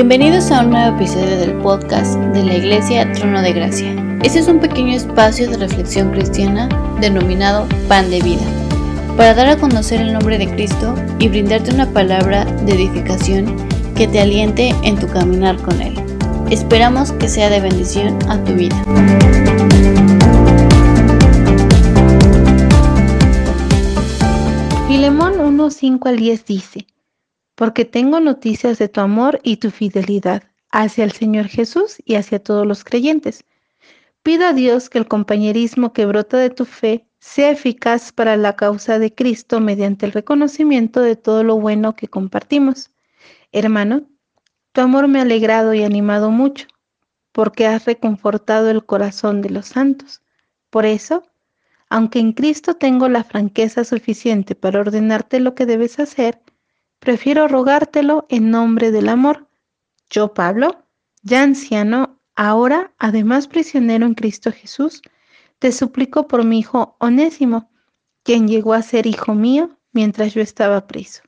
Bienvenidos a un nuevo episodio del podcast de la Iglesia Trono de Gracia. Este es un pequeño espacio de reflexión cristiana denominado Pan de Vida, para dar a conocer el nombre de Cristo y brindarte una palabra de edificación que te aliente en tu caminar con Él. Esperamos que sea de bendición a tu vida. Filemón 1, 5 al 10 dice, porque tengo noticias de tu amor y tu fidelidad hacia el Señor Jesús y hacia todos los creyentes. Pido a Dios que el compañerismo que brota de tu fe sea eficaz para la causa de Cristo mediante el reconocimiento de todo lo bueno que compartimos. Hermano, tu amor me ha alegrado y animado mucho, porque has reconfortado el corazón de los santos. Por eso, aunque en Cristo tengo la franqueza suficiente para ordenarte lo que debes hacer, prefiero rogártelo en nombre del amor. Yo, Pablo, ya anciano, ahora además prisionero en Cristo Jesús, te suplico por mi hijo Onésimo, quien llegó a ser hijo mío mientras yo estaba preso.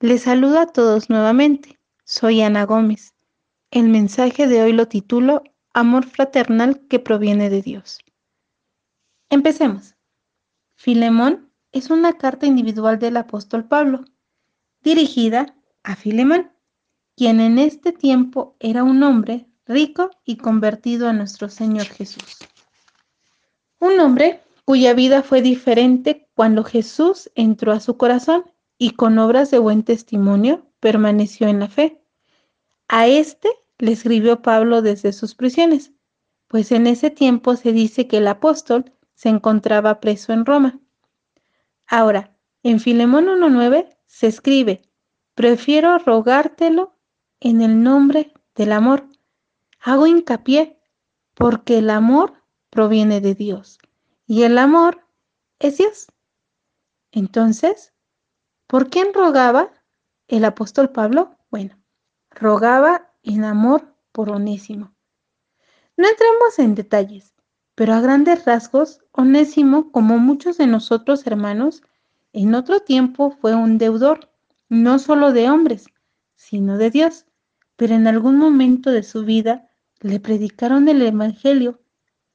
Les saludo a todos nuevamente. Soy Ana Gómez. El mensaje de hoy lo titulo Amor fraternal que proviene de Dios. Empecemos. Filemón es una carta individual del apóstol Pablo dirigida a Filemón, quien en este tiempo era un hombre rico y convertido a nuestro Señor Jesús. Un hombre cuya vida fue diferente cuando Jesús entró a su corazón y con obras de buen testimonio permaneció en la fe. A este le escribió Pablo desde sus prisiones, pues en ese tiempo se dice que el apóstol se encontraba preso en Roma. Ahora, en Filemón 1.9 se escribe, prefiero rogártelo en el nombre del amor. Hago hincapié porque el amor proviene de Dios y el amor es Dios. Entonces, ¿por quién rogaba el apóstol Pablo? Bueno, rogaba en amor por Onésimo. No entremos en detalles, pero a grandes rasgos, Onésimo, como muchos de nosotros hermanos, en otro tiempo fue un deudor, no solo de hombres, sino de Dios, pero en algún momento de su vida le predicaron el Evangelio,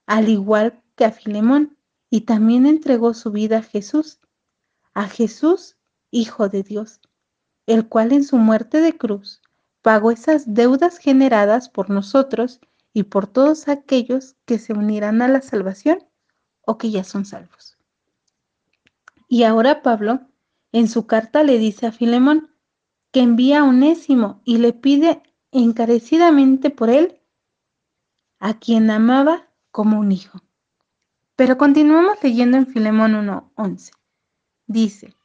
al igual que a Filemón, y también entregó su vida a Jesús, a Jesús, Hijo de Dios, el cual en su muerte de cruz pagó esas deudas generadas por nosotros y por todos aquellos que se unirán a la salvación o que ya son salvos. Y ahora Pablo, en su carta, le dice a Filemón que envía a Onésimo y le pide encarecidamente por él, a quien amaba como un hijo. Pero continuamos leyendo en Filemón 1:11. Dice,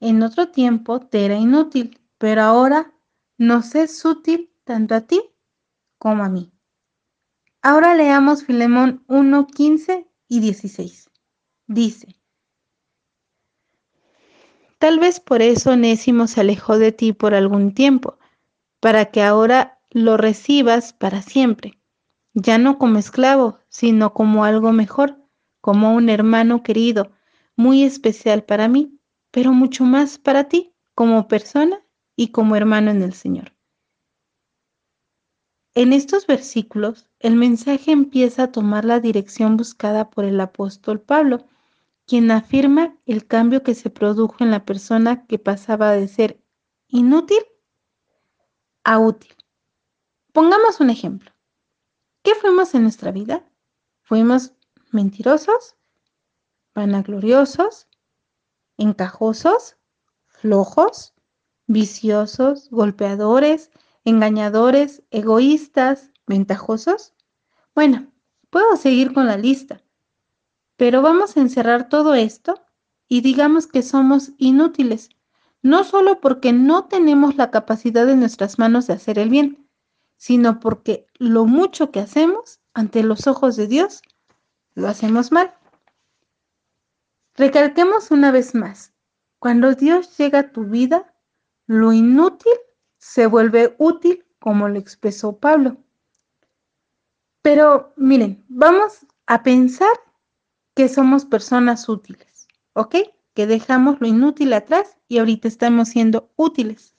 en otro tiempo te era inútil, pero ahora nos es útil tanto a ti como a mí. Ahora leamos Filemón 1:15 y 16. Dice, Tal vez por eso Nésimo se alejó de ti por algún tiempo, para que ahora lo recibas para siempre, ya no como esclavo, sino como algo mejor, como un hermano querido, muy especial para mí, pero mucho más para ti, como persona y como hermano en el Señor. En estos versículos, el mensaje empieza a tomar la dirección buscada por el apóstol Pablo, quien afirma el cambio que se produjo en la persona que pasaba de ser inútil a útil. Pongamos un ejemplo. ¿Qué fuimos en nuestra vida? ¿Fuimos mentirosos, vanagloriosos, encajosos, flojos, viciosos, golpeadores, engañadores, egoístas, ventajosos? Bueno, puedo seguir con la lista. Pero vamos a encerrar todo esto y digamos que somos inútiles, no solo porque no tenemos la capacidad en nuestras manos de hacer el bien, sino porque lo mucho que hacemos ante los ojos de Dios, lo hacemos mal. Recalquemos una vez más, cuando Dios llega a tu vida, lo inútil se vuelve útil, como lo expresó Pablo. Pero miren, vamos a pensar que somos personas útiles, ¿ok? Que dejamos lo inútil atrás y ahorita estamos siendo útiles.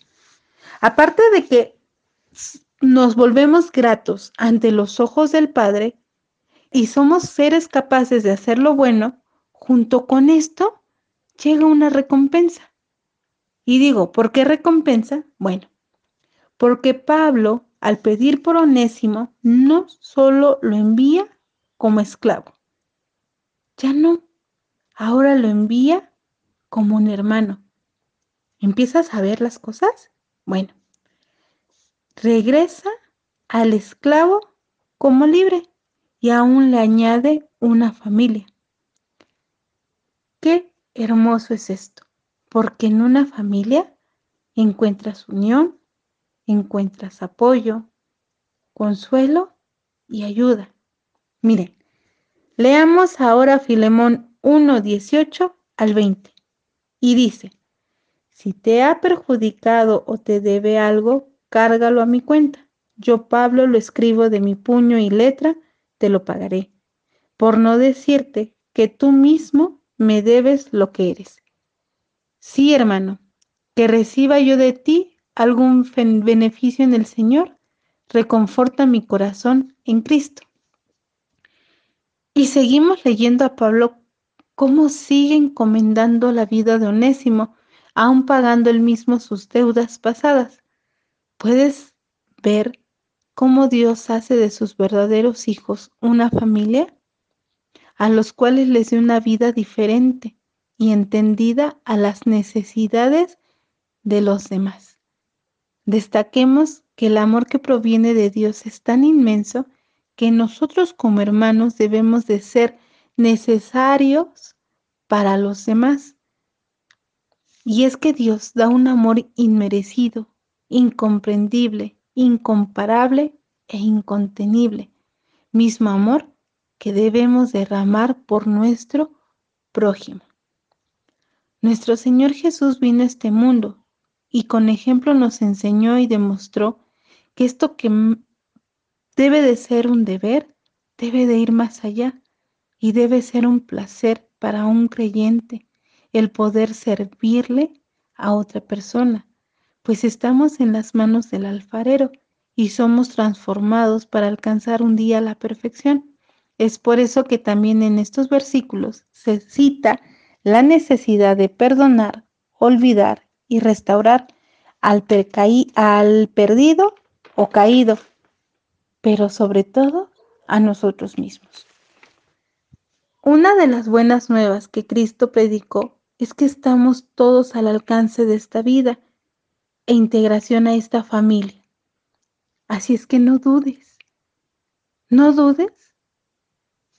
Aparte de que nos volvemos gratos ante los ojos del Padre y somos seres capaces de hacer lo bueno, junto con esto llega una recompensa. Y digo, ¿por qué recompensa? Bueno, porque Pablo, al pedir por Onésimo, no solo lo envía como esclavo, ya no, ahora lo envía como un hermano. ¿Empiezas a ver las cosas? Bueno, regresa al esclavo como libre y aún le añade una familia. Qué hermoso es esto, porque en una familia encuentras unión, encuentras apoyo, consuelo y ayuda. Miren, leamos ahora Filemón 1, 18 al 20 y dice, si te ha perjudicado o te debe algo, cárgalo a mi cuenta. Yo, Pablo, lo escribo de mi puño y letra, te lo pagaré, por no decirte que tú mismo me debes lo que eres. Sí, hermano, que reciba yo de ti algún beneficio en el Señor, reconforta mi corazón en Cristo. Y seguimos leyendo a Pablo cómo sigue encomendando la vida de Onésimo, aún pagando él mismo sus deudas pasadas. Puedes ver cómo Dios hace de sus verdaderos hijos una familia a los cuales les dio una vida diferente y entendida a las necesidades de los demás. Destaquemos que el amor que proviene de Dios es tan inmenso que nosotros como hermanos debemos de ser necesarios para los demás. Y es que Dios da un amor inmerecido, incomprendible, incomparable e incontenible, mismo amor que debemos derramar por nuestro prójimo. Nuestro Señor Jesús vino a este mundo y con ejemplo nos enseñó y demostró que esto que debe de ser un deber, debe de ir más allá y debe ser un placer para un creyente el poder servirle a otra persona pues estamos en las manos del alfarero y somos transformados para alcanzar un día la perfección. Es por eso que también en estos versículos se cita la necesidad de perdonar, olvidar y restaurar al, al perdido o caído, pero sobre todo a nosotros mismos. Una de las buenas nuevas que Cristo predicó es que estamos todos al alcance de esta vida e integración a esta familia. Así es que no dudes, no dudes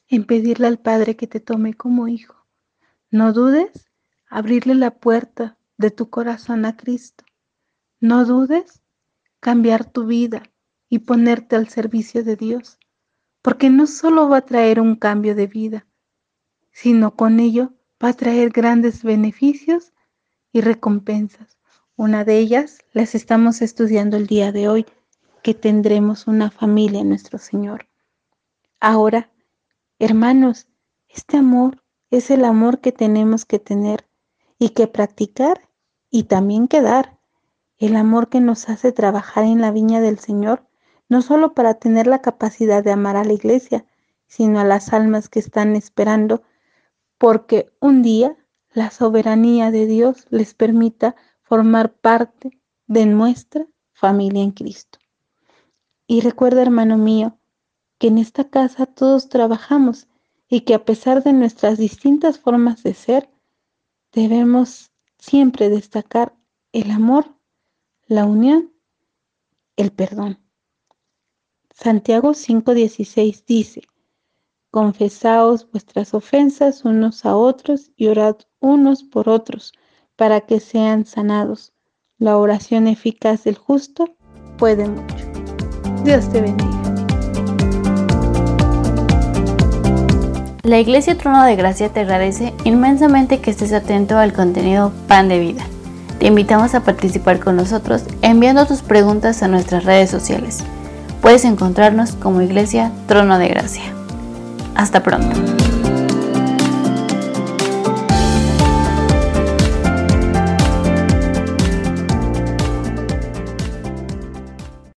en pedirle al Padre que te tome como hijo. No dudes abrirle la puerta de tu corazón a Cristo. No dudes cambiar tu vida y ponerte al servicio de Dios, porque no solo va a traer un cambio de vida, sino con ello va a traer grandes beneficios y recompensas. Una de ellas las estamos estudiando el día de hoy, que tendremos una familia en nuestro Señor. Ahora, hermanos, este amor es el amor que tenemos que tener y que practicar y también que dar. El amor que nos hace trabajar en la viña del Señor, no solo para tener la capacidad de amar a la iglesia, sino a las almas que están esperando, porque un día la soberanía de Dios les permita formar parte de nuestra familia en Cristo. Y recuerda, hermano mío, que en esta casa todos trabajamos y que a pesar de nuestras distintas formas de ser, debemos siempre destacar el amor, la unión, el perdón. Santiago 5:16 dice, Confesaos vuestras ofensas unos a otros y orad unos por otros para que sean sanados. La oración eficaz del justo puede mucho. Dios te bendiga. La Iglesia Trono de Gracia te agradece inmensamente que estés atento al contenido Pan de Vida. Te invitamos a participar con nosotros enviando tus preguntas a nuestras redes sociales. Puedes encontrarnos como Iglesia Trono de Gracia. Hasta pronto.